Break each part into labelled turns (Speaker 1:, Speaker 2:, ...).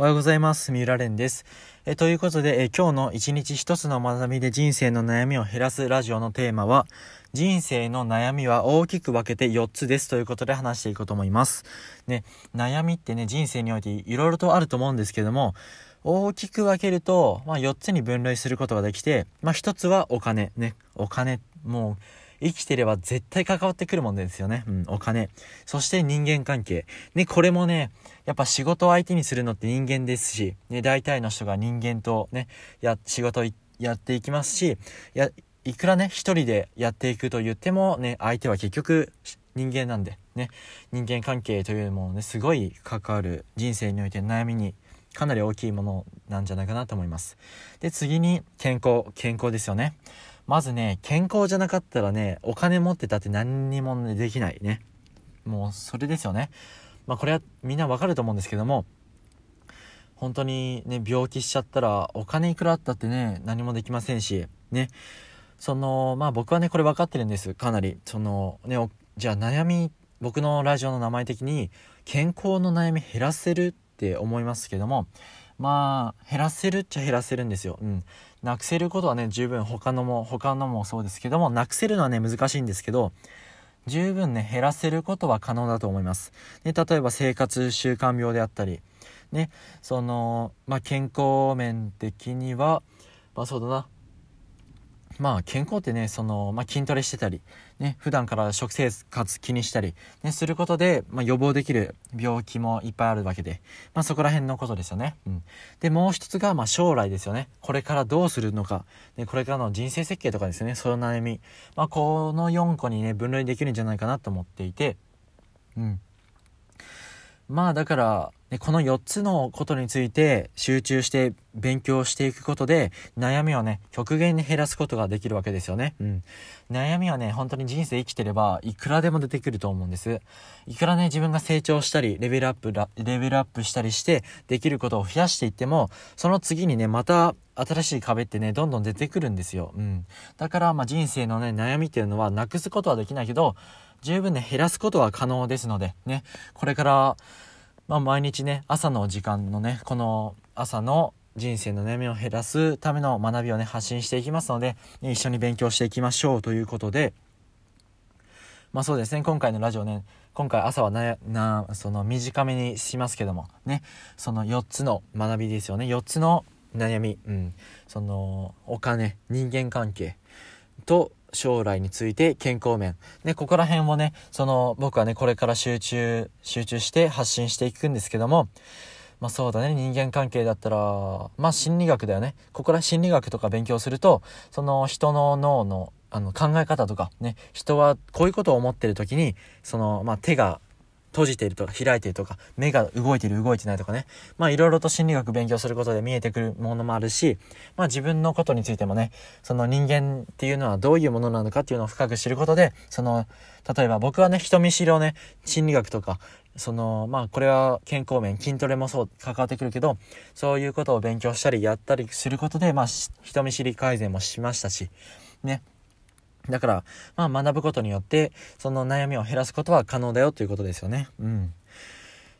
Speaker 1: おはようございます。三浦蓮です。えということで、え今日の一日一つの学びで人生の悩みを減らすラジオのテーマは、人生の悩みは大きく分けて4つですということで話していこうと思います。ね、悩みってね、人生においていろいろとあると思うんですけども、大きく分けると、まあ、4つに分類することができて、まあ、1つはお金。ね、お金、もう、生きてれば絶対関わってくるもんですよね。うん、お金。そして人間関係。ね、これもね、やっぱ仕事を相手にするのって人間ですし、ね、大体の人が人間とね、や、仕事やっていきますし、や、いくらね、一人でやっていくと言ってもね、相手は結局人間なんで、ね、人間関係というものね、すごい関わる人生において悩みにかなり大きいものなんじゃないかなと思います。で、次に健康、健康ですよね。まずね、健康じゃなかったらね、お金持ってたって何にも、ね、できないね。もう、それですよね。まあ、これはみんなわかると思うんですけども、本当にね、病気しちゃったら、お金いくらあったってね、何もできませんし、ね。その、まあ僕はね、これ分かってるんです。かなり。その、ね、じゃあ悩み、僕のラジオの名前的に、健康の悩み減らせるって思いますけども、まあ、減らせるっちゃ減らせるんですよ。うん。なくせることはね、十分他のも、他のもそうですけども、なくせるのはね、難しいんですけど、十分ね、減らせることは可能だと思います。ね、例えば生活習慣病であったり、ね、その、まあ、健康面的には、まあそうだな、まあ健康ってね、その、まあ、筋トレしてたり、ね、普段から食生活気にしたり、ね、することで、まあ、予防できる病気もいっぱいあるわけで、まあ、そこら辺のことですよね。うん。で、もう一つが、まあ、将来ですよね。これからどうするのか、ね、これからの人生設計とかですね、そういう悩み、まあ、この4個にね、分類できるんじゃないかなと思っていて、うん。まあだから、ね、この4つのことについて集中して勉強していくことで悩みをね、極限に減らすことができるわけですよね。うん。悩みはね、本当に人生生きてればいくらでも出てくると思うんです。いくらね、自分が成長したり、レベルアップ、レベルアップしたりしてできることを増やしていっても、その次にね、また新しい壁ってね、どんどん出てくるんですよ。うん。だから、まあ人生のね、悩みっていうのはなくすことはできないけど、十分ね、減らすことは可能ですので、ね、これから、まあ、毎日ね、朝の時間のね、この朝の人生の悩みを減らすための学びをね、発信していきますので、一緒に勉強していきましょうということで、まあそうですね、今回のラジオね、今回朝はな、な、その短めにしますけども、ね、その4つの学びですよね、4つの悩み、うん、その、お金、人間関係。と、将来について健康面。で、ここら辺をね、その、僕はね、これから集中、集中して発信していくんですけども、まあそうだね、人間関係だったら、まあ心理学だよね。ここら心理学とか勉強すると、その人の脳のあの考え方とかね、人はこういうことを思ってる時に、その、まあ手が閉じているとか開いているとか、目が動いている動いてないとかね。まあいろいろと心理学勉強することで見えてくるものもあるし、まあ自分のことについてもね、その人間っていうのはどういうものなのかっていうのを深く知ることで、その、例えば僕はね、人見知りをね、心理学とか、その、まあこれは健康面、筋トレもそう関わってくるけど、そういうことを勉強したりやったりすることで、まあ人見知り改善もしましたし、ね、だから、まあ学ぶことによって、その悩みを減らすことは可能だよということですよね。うん。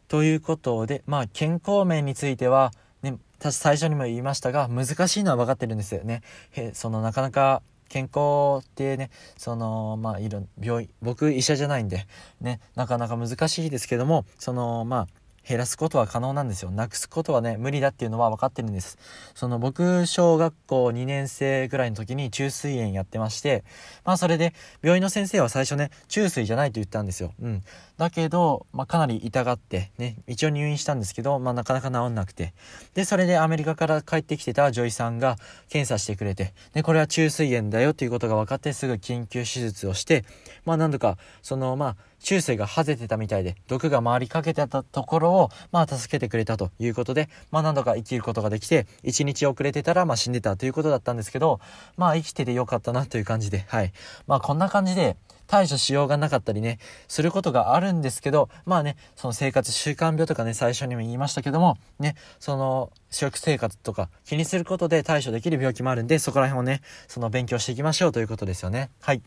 Speaker 1: ということで、まあ健康面については、ね、最初にも言いましたが、難しいのは分かってるんですよね。へそのなかなか健康ってね、その、まあ、いろ、病院、僕医者じゃないんで、ね、なかなか難しいですけども、その、まあ、減らすことは可能なんですよ。なくすことはね、無理だっていうのは分かってるんです。その僕、小学校2年生ぐらいの時に虫垂炎やってまして、まあそれで、病院の先生は最初ね、虫垂じゃないと言ったんですよ。うん。だけど、まあかなり痛がって、ね、一応入院したんですけど、まあなかなか治んなくて。で、それでアメリカから帰ってきてた女医さんが検査してくれて、で、これは虫垂炎だよっていうことが分かってすぐ緊急手術をして、まあ何度か、その、まあ、中世がはぜてたみたいで、毒が回りかけてたところを、まあ、助けてくれたということで、まあ、何度か生きることができて、1日遅れてたら、まあ、死んでたということだったんですけど、まあ、生きててよかったなという感じで、はい。まあ、こんな感じで、対処しようがなかったりね、することがあるんですけど、まあね、その生活習慣病とかね、最初にも言いましたけども、ね、その、食生活とか気にすることで対処できる病気もあるんで、そこら辺をね、その勉強していきましょうということですよね。はい。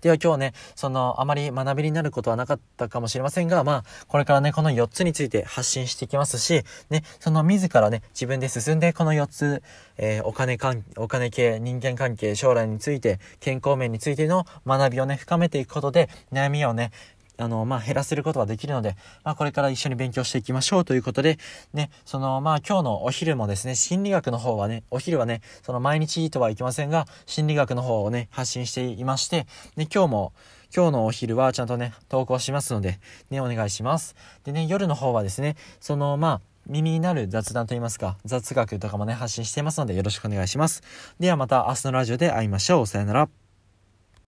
Speaker 1: では今日ね、その、あまり学びになることはなかったかもしれませんが、まあ、これからね、この4つについて発信していきますし、ね、その自らね、自分で進んで、この4つ、えー、お金関、お金系、人間関係、将来について、健康面についての学びをね、深めていくことで、悩みをね、あの、まあ、減らせることができるので、まあ、これから一緒に勉強していきましょうということで、ね、その、まあ、今日のお昼もですね、心理学の方はね、お昼はね、その毎日とはいきませんが、心理学の方をね、発信していまして、で、今日も、今日のお昼はちゃんとね、投稿しますので、ね、お願いします。でね、夜の方はですね、その、まあ、耳になる雑談といいますか、雑学とかもね、発信していますので、よろしくお願いします。ではまた明日のラジオで会いましょう。さよなら。